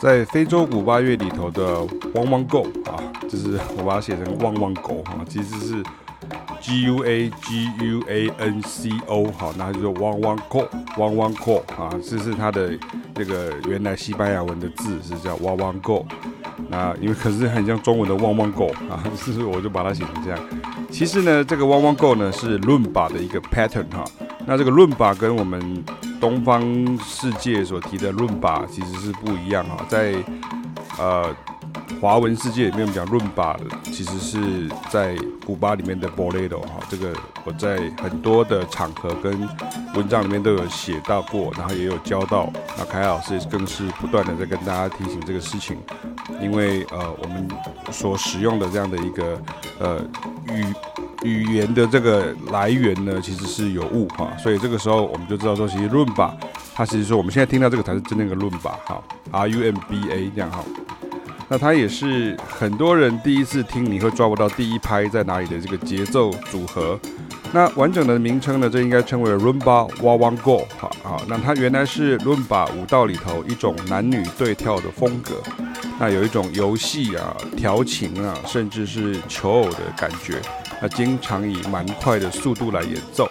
在非洲古巴乐里头的汪汪狗啊，就是我把它写成汪汪狗哈，其实是 G U A G U A N C O 好，那就是汪汪 Go 汪汪 Go 啊，这是它的这个原来西班牙文的字是叫汪汪 Go。那因为可是很像中文的汪汪狗啊，是不是我就把它写成这样。其实呢，这个汪汪 Go 呢是伦巴的一个 pattern 哈。那这个伦巴跟我们东方世界所提的论把其实是不一样哈。在呃华文世界里面，讲论把，其实是在古巴里面的 Bolero 哈。这个我在很多的场合跟文章里面都有写到过，然后也有教到。那凯老师更是不断的在跟大家提醒这个事情。因为呃，我们所使用的这样的一个呃语语言的这个来源呢，其实是有误哈，所以这个时候我们就知道说，其实伦巴它其实说我们现在听到这个才是真正的伦巴哈，R U M B A 这样哈，那它也是很多人第一次听你会抓不到第一拍在哪里的这个节奏组合。那完整的名称呢，这应该称为伦巴哇哇 Go 好好，那它原来是伦巴舞蹈里头一种男女对跳的风格。那有一种游戏啊、调情啊，甚至是求偶的感觉。那经常以蛮快的速度来演奏。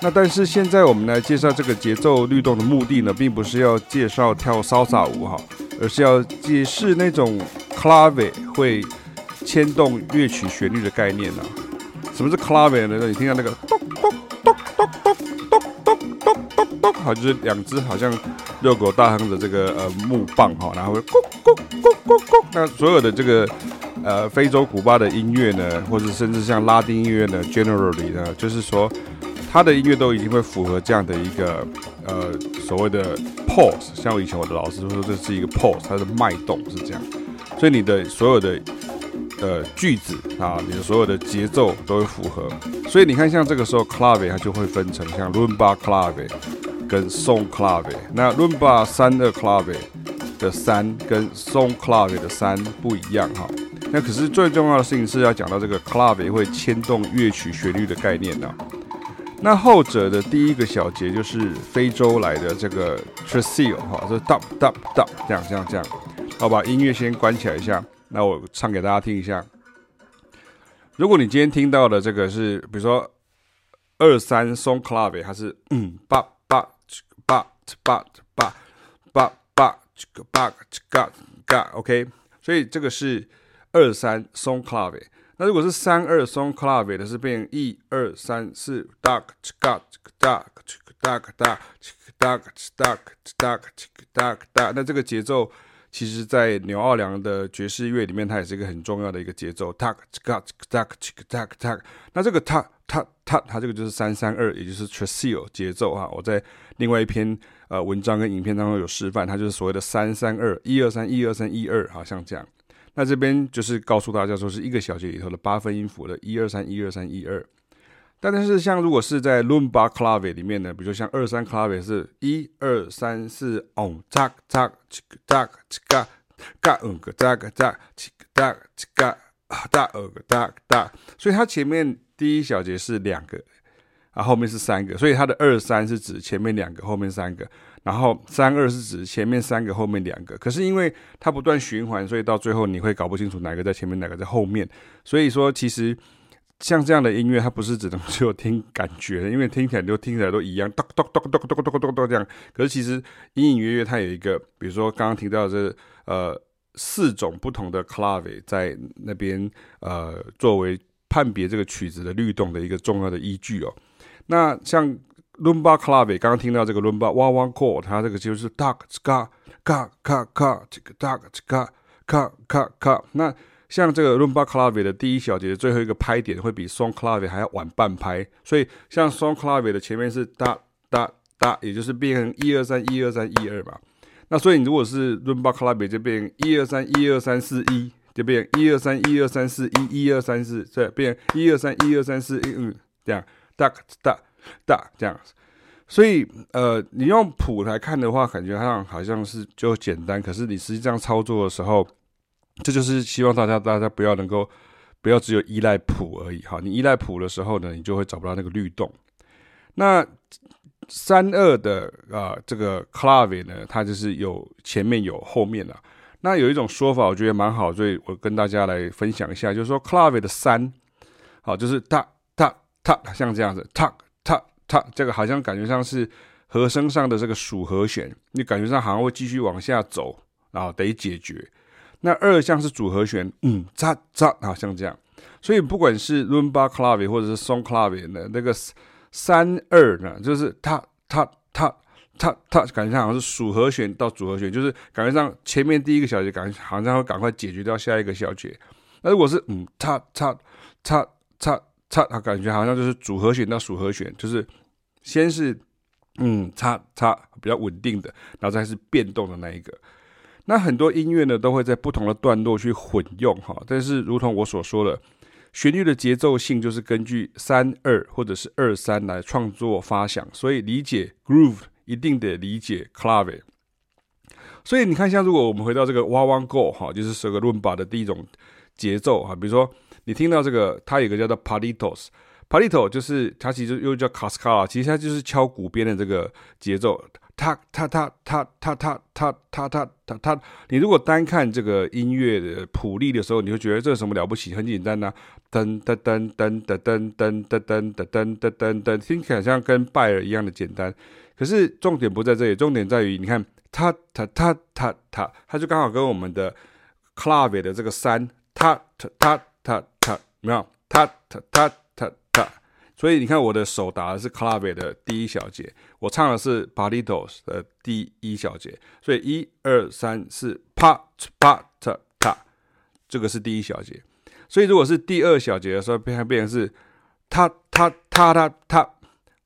那但是现在我们来介绍这个节奏律动的目的呢，并不是要介绍跳潇洒舞哈，而是要解释那种 clave 会牵动乐曲旋律的概念呢。什么是 clave 呢？你听到那个咚咚咚咚咚咚咚咚咚咚，好，就是两只好像热狗大亨的这个呃木棒哈，然后会咕咕咕咕咕。那所有的这个呃非洲古巴的音乐呢，或者甚至像拉丁音乐呢，generally 呢，就是说它的音乐都已经会符合这样的一个呃所谓的 pulse。像我以前我的老师说，这是一个 pulse，它的脉动是这样。所以你的所有的呃句子啊，你的所有的节奏都会符合。所以你看，像这个时候 clave 它就会分成像伦巴 clave 跟 song clave。那伦巴三二 clave 的三跟 song clave 的三不一样哈。那可是最重要的事情是要讲到这个 club 也会牵动乐曲旋律的概念呢、啊。那后者的第一个小节就是非洲来的这个 t r a s i l 哈，这 dub dub dub 这样这样这样。好，把音乐先关起来一下，那我唱给大家听一下。如果你今天听到的这个是，比如说二三 song club，它是嗯八八八八八八八这个八这个嘎嘎，OK，所以这个是。二三 son clave。那如果是三二 son clave 的是变一二三四哒嘎哒哒哒哒哒哒哒哒哒，那这个节奏。其实，在牛奥良的爵士乐里面，它也是一个很重要的一个节奏。tak tak tak tak tak。那这个 tak tak tak，它这个就是三三二，也就是 t r a s i l 节奏哈。我在另外一篇呃文章跟影片当中有示范，它就是所谓的三三二，一二三，一二三，一二，好像这样。那这边就是告诉大家说，是一个小节里头的八分音符的一二三，一二三，一二。但是像如果是在伦巴 clave 里面呢，比如像二三 clave 是一二三四，哦，扎扎七个扎七个嘎嗯个扎个扎七个扎七个大二个大大，所以它前面第一小节是两个，啊后面是三个，所以它的二三是指前面两个，后面三个，然后三二是指前面三个，后面两个。可是因为它不断循环，所以到最后你会搞不清楚哪个在前面，哪个在后面。所以说其实。像这样的音乐，它不是只能只有听感觉，因为听起来都听起来都一样，咚咚咚咚咚咚咚咚这样。可是其实隐隐约约它有一个，比如说刚刚提到这呃四种不同的 clave 在那边呃作为判别这个曲子的律动的一个重要的依据哦。那像伦巴 clave，刚刚听到这个伦巴哇哇 Go，它这个就是 tak ska ka ka ka 这个 tak ska ka ka ka 那。像这个伦巴 clave 的第一小节的最后一个拍点会比 son clave 还要晚半拍，所以像 son clave 的前面是哒哒哒，也就是变成一二三一二三一二嘛。那所以你如果是伦巴 clave 就变成一二三一二三四一，就变一二三一二三四一一二三四，这变一二三一二三四一嗯这样哒哒大这样子。所以呃，你用谱来看的话，感觉上好像是就简单，可是你实际上操作的时候。这就是希望大家，大家不要能够，不要只有依赖谱而已哈。你依赖谱的时候呢，你就会找不到那个律动。那三二的啊、这个 clave 呢，它就是有前面有后面的。那有一种说法，我觉得蛮好，所以我跟大家来分享一下，就是说 clave 的三，好，就是哒哒哒，像这样子，哒哒哒，这个好像感觉上是和声上的这个属和弦，你感觉上好像会继续往下走，然后得解决。那二像是主和弦，嗯，嚓嚓，好像这样。所以不管是 rumba clave 或者是 song clave 的那个。三二呢，就是它它它它它，感觉上好像是属和弦到主和弦，就是感觉上前面第一个小节感觉好像会赶快解决掉下一个小节。那如果是嗯，它它它它它，它感觉好像就是主和弦到属和弦，就是先是嗯，它它比较稳定的，然后再是变动的那一个。那很多音乐呢都会在不同的段落去混用哈，但是如同我所说的。旋律的节奏性就是根据三二或者是二三来创作发响，所以理解 groove 一定得理解 clave。所以你看，像如果我们回到这个 one one go 哈，就是这个伦巴的第一种节奏哈，比如说你听到这个，它有一个叫做 palitos，palito 就是它其实又叫 cascala，其实它就是敲鼓边的这个节奏。它、它、它、它、它、它、它、它、它、它、它，你如果单看这个音乐的谱例的时候，你会觉得这有什么了不起？很简单呐，噔噔噔噔噔噔噔噔噔噔噔噔噔，听起来像跟拜尔一样的简单。可是重点不在这里，重点在于你看，它、它、它、它、它，它就刚好跟我们的 clave 的这个三，它、它、它，没有，他他他他他。所以你看，我的手打的是 clave 的第一小节，我唱的是 palitos 的第一小节，所以一二三四，啪啪嚓嚓，这个是第一小节。所以如果是第二小节的时候，变变成是他他他他他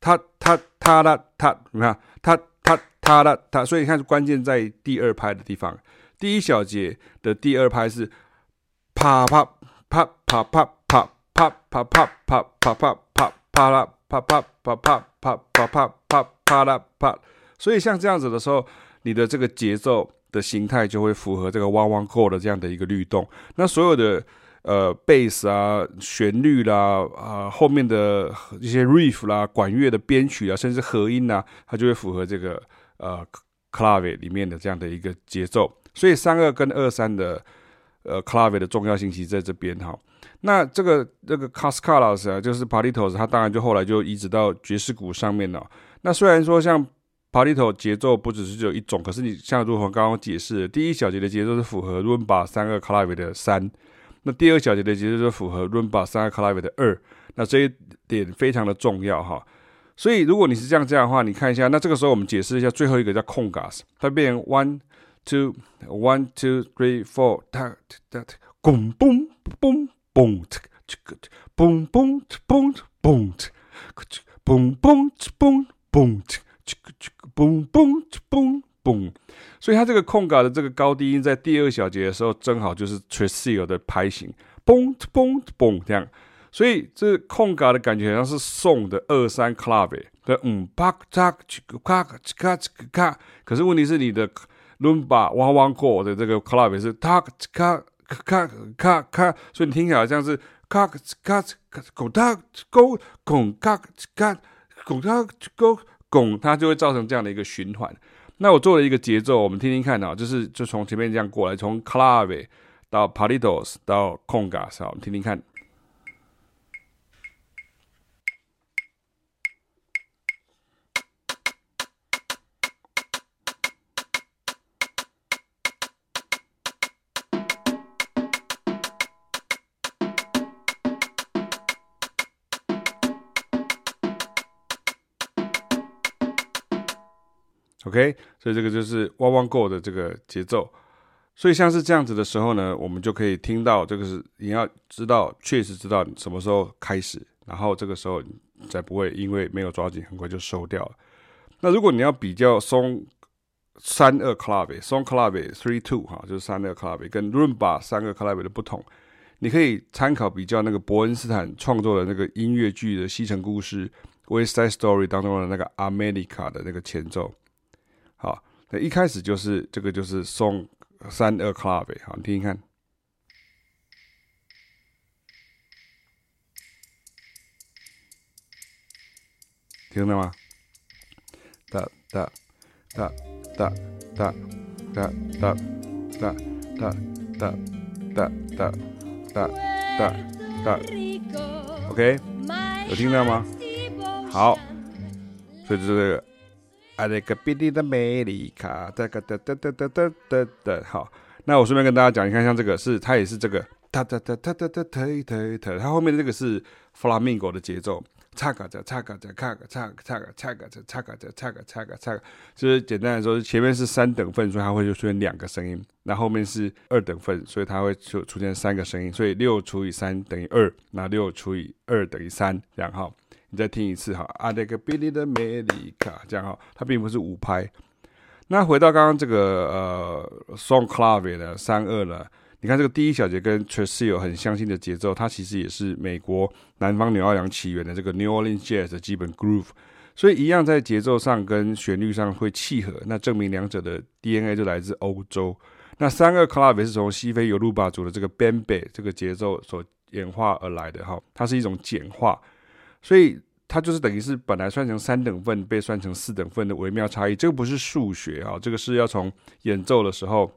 他他他他他，你看他他他他他，所以你看关键在第二拍的地方。第一小节的第二拍是啪啪啪啪啪啪啪啪啪啪啪啪。啪啦啪啪啪啪啪啪啪啪啪啦啪，所以像这样子的时候，你的这个节奏的形态就会符合这个汪汪 go 的这样的一个律动。那所有的呃贝斯啊、旋律啦啊、后面的一些 riff 啦、管乐的编曲啊，甚至和音啊，它就会符合这个呃 clave 里面的这样的一个节奏。所以三二跟二三的呃 clave 的重要性其实在这边哈。那这个这个 Cascalas 啊，就是 Palitos，它当然就后来就移植到爵士鼓上面了。那虽然说像 Palito 节奏不只是只有一种，可是你像如同刚刚解释，第一小节的节奏是符合 Rumba 三个 Clave 的三，那第二小节的节奏是符合 Rumba 三个 Clave 的二，那这一点非常的重要哈。所以如果你是这样这样的话，你看一下，那这个时候我们解释一下最后一个叫 Congas，它变成 one two one two three four，它它它，嘣嘣嘣。嘣呲呲呲，嘣嘣呲嘣呲嘣呲，嘣嘣呲嘣嘣呲，嘣嘣呲嘣嘣。所以它这个空格的这个高低音在第二小节的时候，正好就是 tresillo 的拍型，嘣呲嘣嘣这样。所以这空格的感觉好像是送的二三 clave 的嗯啪嚓叽咔叽咔咔。可是问题是你的 rumba one one go 的这个 clave 是叽咔。咔咔咔，所以你听起来好像是咔咔咔，拱它拱拱咔咔拱它拱拱，它就会造成这样的一个循环。那我做了一个节奏，我们听听看啊，就是就从前面这样过来，从 clave 到 palitos 到 congas，好，我们听听看。OK，所以这个就是 one one go 的这个节奏。所以像是这样子的时候呢，我们就可以听到这个是你要知道，确实知道你什么时候开始，然后这个时候你才不会因为没有抓紧，很快就收掉了。那如果你要比较松三二 clave，松 clave three two 哈，就是三二 clave 跟 rumba 三二 clave 的不同，你可以参考比较那个伯恩斯坦创作的那个音乐剧的《西城故事》（West Side Story） 当中的那个 America 的那个前奏。好，那一开始就是这个，就是松三二 clave，好，你听听看，听到吗？哒哒哒哒哒哒哒哒哒哒哒哒哒哒哒，OK，有听到吗？好，所以就是这个，爱那个比利的美利卡，哒哒哒哒哒哒哒哒哒，好，那我顺便跟大家讲，你看像这个是，它也是这个，哒哒哒哒哒哒哒哒哒，它后面这个是弗拉明戈的节奏。擦嘎着，擦嘎着，咔嘎擦，擦嘎擦嘎着，擦嘎着，擦嘎擦嘎擦。就是简单来说，前面是三等份，所以它会就出现两个声音；那后面是二等份，所以它会就出现三个声音。所以六除以三等于二，那六除以二等于三，这样哈。你再听一次哈，阿那个比利的美丽卡，这样哈，它并不是五拍。那回到刚刚这个呃，song clave 的三二呢？你看这个第一小节跟 Tresillo 很相近的节奏，它其实也是美国南方纽奥良起源的这个 New Orleans Jazz 的基本 groove，所以一样在节奏上跟旋律上会契合，那证明两者的 DNA 就来自欧洲。那三二 clave 是从西非尤鲁巴族的这个 bembe 这个节奏所演化而来的哈，它是一种简化，所以它就是等于是本来算成三等份被算成四等份的微妙差异，这个不是数学啊，这个是要从演奏的时候。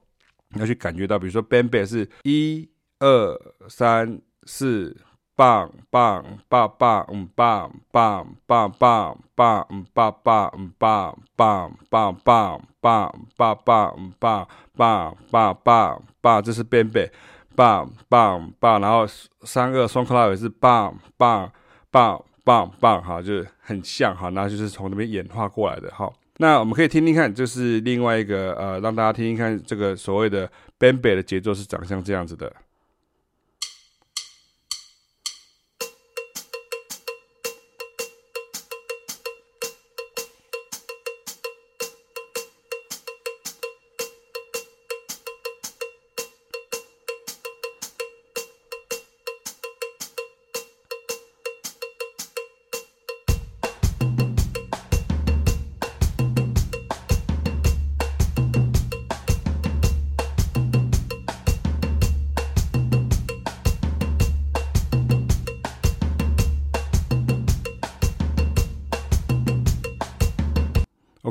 你要去感觉到，比如说 bembe 是一二三四，棒棒棒棒嗯棒棒棒棒棒嗯棒棒嗯棒棒棒棒棒棒棒嗯棒棒棒棒棒，这是 bembe 棒棒棒，然后三个 song clave 是棒棒棒棒棒，哈，就是很像哈，那就是从那边演化过来的哈。那我们可以听听看，就是另外一个呃，让大家听听看这个所谓的 bembe 的节奏是长像这样子的。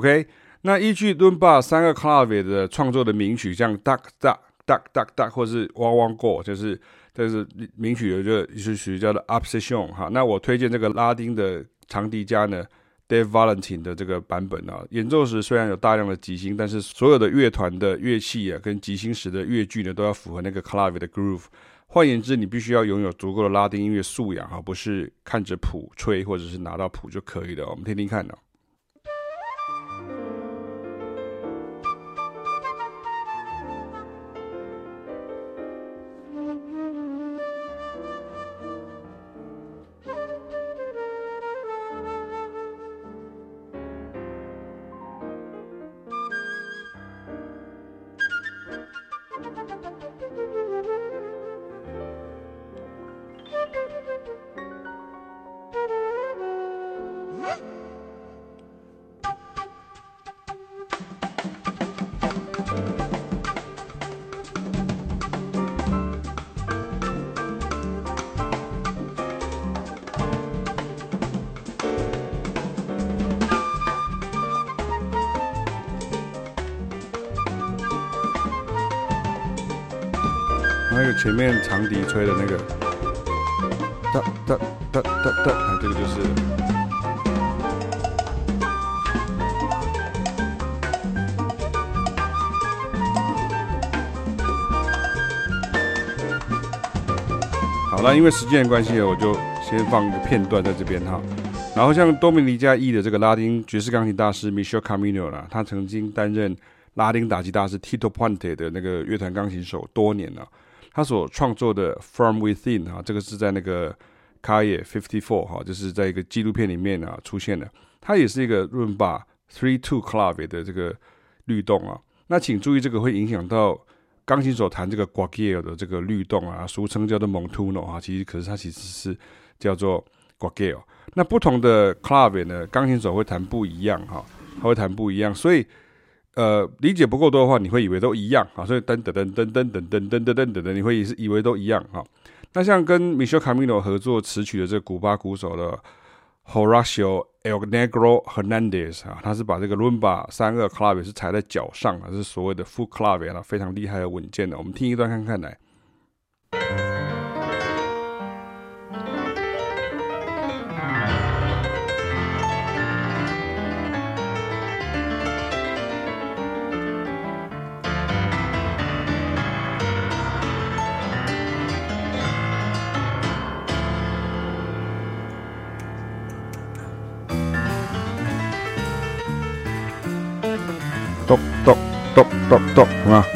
OK，那依据伦巴三个 clave 的创作的名曲，像 duck duck duck duck duck，或是 w a w a go，就是这是名曲有一个是属于叫做 Obsession 哈。那我推荐这个拉丁的长笛家呢，Dave Valentin 的这个版本啊，演奏时虽然有大量的即兴，但是所有的乐团的乐器啊，跟即兴时的乐句呢，都要符合那个 clave 的 groove。换言之，你必须要拥有足够的拉丁音乐素养哈，不是看着谱吹或者是拿到谱就可以了。我们听听看呢。前面长笛吹的那个，哒哒哒哒哒，这个就是。好了，因为时间的关系，我就先放一个片段在这边哈。然后像多米尼加裔的这个拉丁爵士钢琴大师 Michel Camino 啦，他曾经担任拉丁打击大师 Tito Puente 的那个乐团钢琴手多年了。他所创作的《From Within》哈，这个是在那个《Calle 54》哈，就是在一个纪录片里面啊出现的。它也是一个伦巴 Three Two Club 的这个律动啊。那请注意，这个会影响到钢琴手弹这个 Guajillo 的这个律动啊，俗称叫做 Montuno 哈。其实可是它其实是叫做 Guajillo。那不同的 Club 呢，钢琴手会弹不一样哈，他会弹不一样，所以。呃，理解不够多的话，你会以为都一样啊，所以噔噔噔噔噔噔噔噔噔噔噔，你会以以为都一样哈。那像跟 Michel Camino 合作词曲的这个古巴鼓手的 Horacio El Negro Hernandez 啊，他是把这个伦巴三二 clave 是踩在脚上啊，是所谓的 full clave 啊，非常厉害和稳健的。我们听一段看看来。咚咚是吧？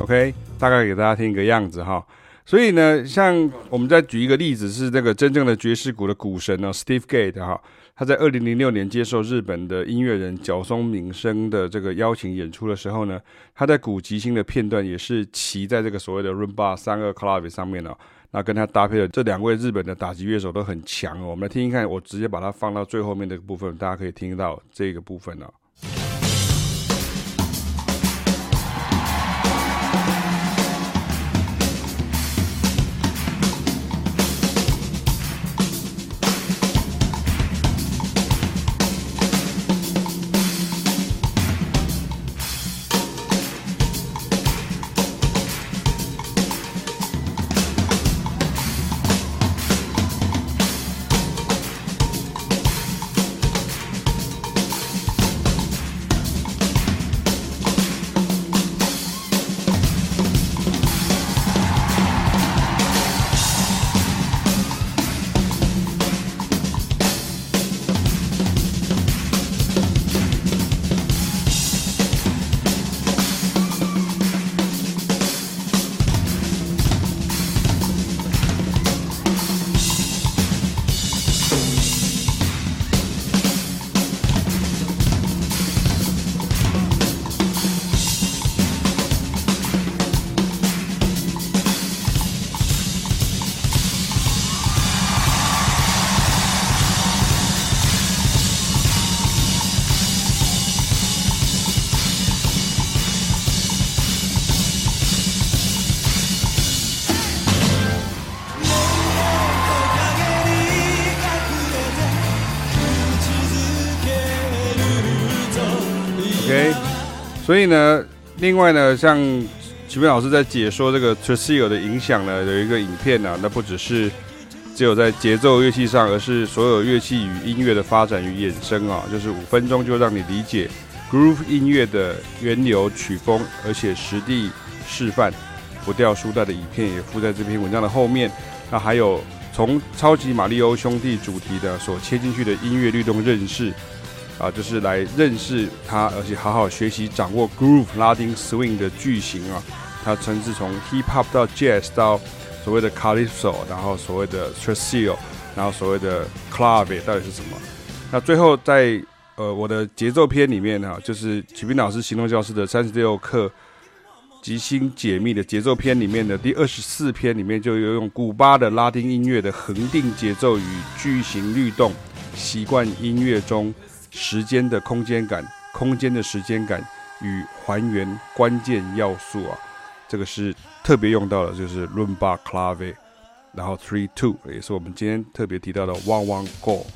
？OK，大概给大家听一个样子哈。所以呢，像我们再举一个例子，是这个真正的爵士鼓的鼓神呢，Steve Gadd 哈，他在二零零六年接受日本的音乐人角松敏生的这个邀请演出的时候呢，他在鼓即兴的片段也是骑在这个所谓的 Rumba 三二 Clave 上面哦。那跟他搭配的这两位日本的打击乐手都很强哦。我们来听听看，我直接把它放到最后面的部分，大家可以听到这个部分呢。OK，所以呢，另外呢，像齐斌老师在解说这个 t r a s i l 的影响呢，有一个影片呢、啊，那不只是只有在节奏乐器上，而是所有乐器与音乐的发展与衍生啊，就是五分钟就让你理解 Groove 音乐的源流曲风，而且实地示范不掉书袋的影片也附在这篇文章的后面。那还有从超级玛利欧兄弟主题的所切进去的音乐律动认识。啊，就是来认识他，而且好好学习掌握 groove 拉丁 swing 的句型啊。他甚至从 hip hop 到 jazz 到所谓的 calypso，然后所谓的 t r a s i l 然后所谓的 club 到底是什么？那最后在呃我的节奏篇里面呢、就是启斌老师行动教室的三十六课即兴解密的节奏篇里面的第二十四篇里面，就有用古巴的拉丁音乐的恒定节奏与句型律动，习惯音乐中。时间的空间感，空间的时间感与还原关键要素啊，这个是特别用到的，就是 Rumba Clave，然后 Three Two 也是我们今天特别提到的 One One Go。